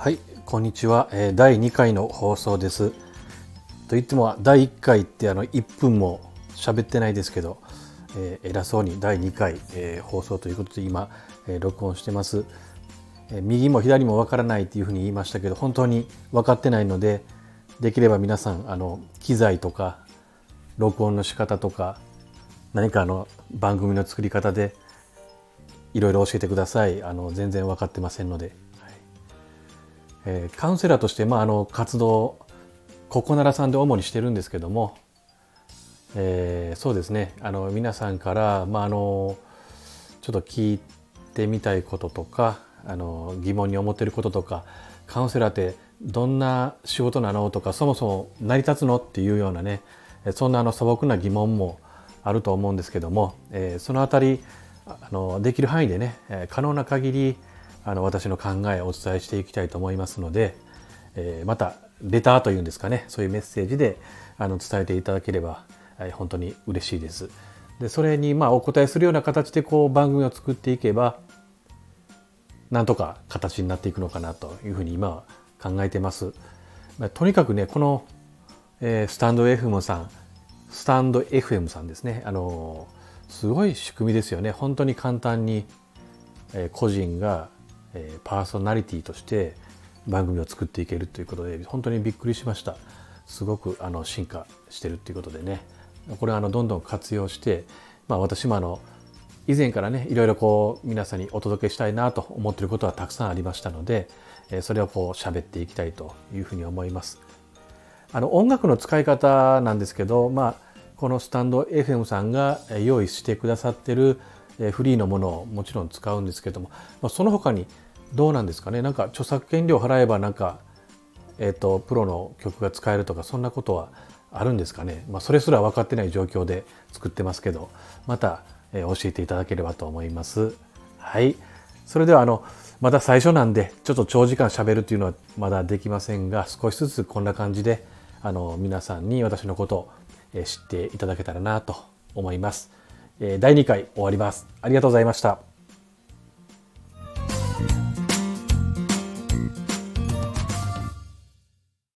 はいこんにちは、え第2回の放送です。と言っても第1回ってあの1分も喋ってないですけど、えー偉そうに第2回、えー放送ということで今、えー録音してます。え右も左もわからないっていうふうに言いましたけど本当に分かってないのでできれば皆さんあの機材とか録音の仕方とか何かあの番組の作り方でいろいろ教えてくださいあの全然分かってませんので、えカウンセラーとして、まあ、あの活動ここならさんで主にしてるんですけども、えーそうですね。あの皆さんから、まあ、あのちょっと聞いてみたいこととかあの疑問に思ってることとかカウンセラーってどんな仕事なのとかそもそも成り立つのっていうようなねそんなあの素朴な疑問もあると思うんですけども、えーそのあたりあのできる範囲でね、可能な限りあの私の考えをお伝えしていきたいと思いますので、えーまたレターというんですかねそういうメッセージであの伝えていただければ、えー本当に嬉しいです。でそれにまあお答えするような形でこう番組を作っていけばなんとか形になっていくのかなというふうに今は考えてます。まあとにかくねこの、えースタンド FM さんスタンド FM さんですねあのすごい仕組みですよね本当に簡単に、えー個人が、えーパーソナリティとして番組を作っていけるということで本当にびっくりしましたすごくあの進化してるっていうことでねこれはあのどんどん活用して、まあ、私もあの以前からねいろいろこう皆さんにお届けしたいなと思っていることはたくさんありましたのでえーそれをこう喋っていきたいというふうに思います。あの音楽の使い方なんですけど、まあ、このスタンド FM さんが用意してくださってるフリーのものをもちろん使うんですけども、まあ、その他にどうなんですかね？なんか著作権料払えばなんか、えー、とプロの曲が使えるとかそんなことはあるんですかね、まあ、それすら分かってない状況で作ってますけどまた、えー教えていただければと思います。はいそれではあのまだ最初なんでちょっと長時間喋るっていうのはまだできませんが少しずつこんな感じであの皆さんに私のことをえ知っていただけたらなと思います。えー第2回終わります。ありがとうございました。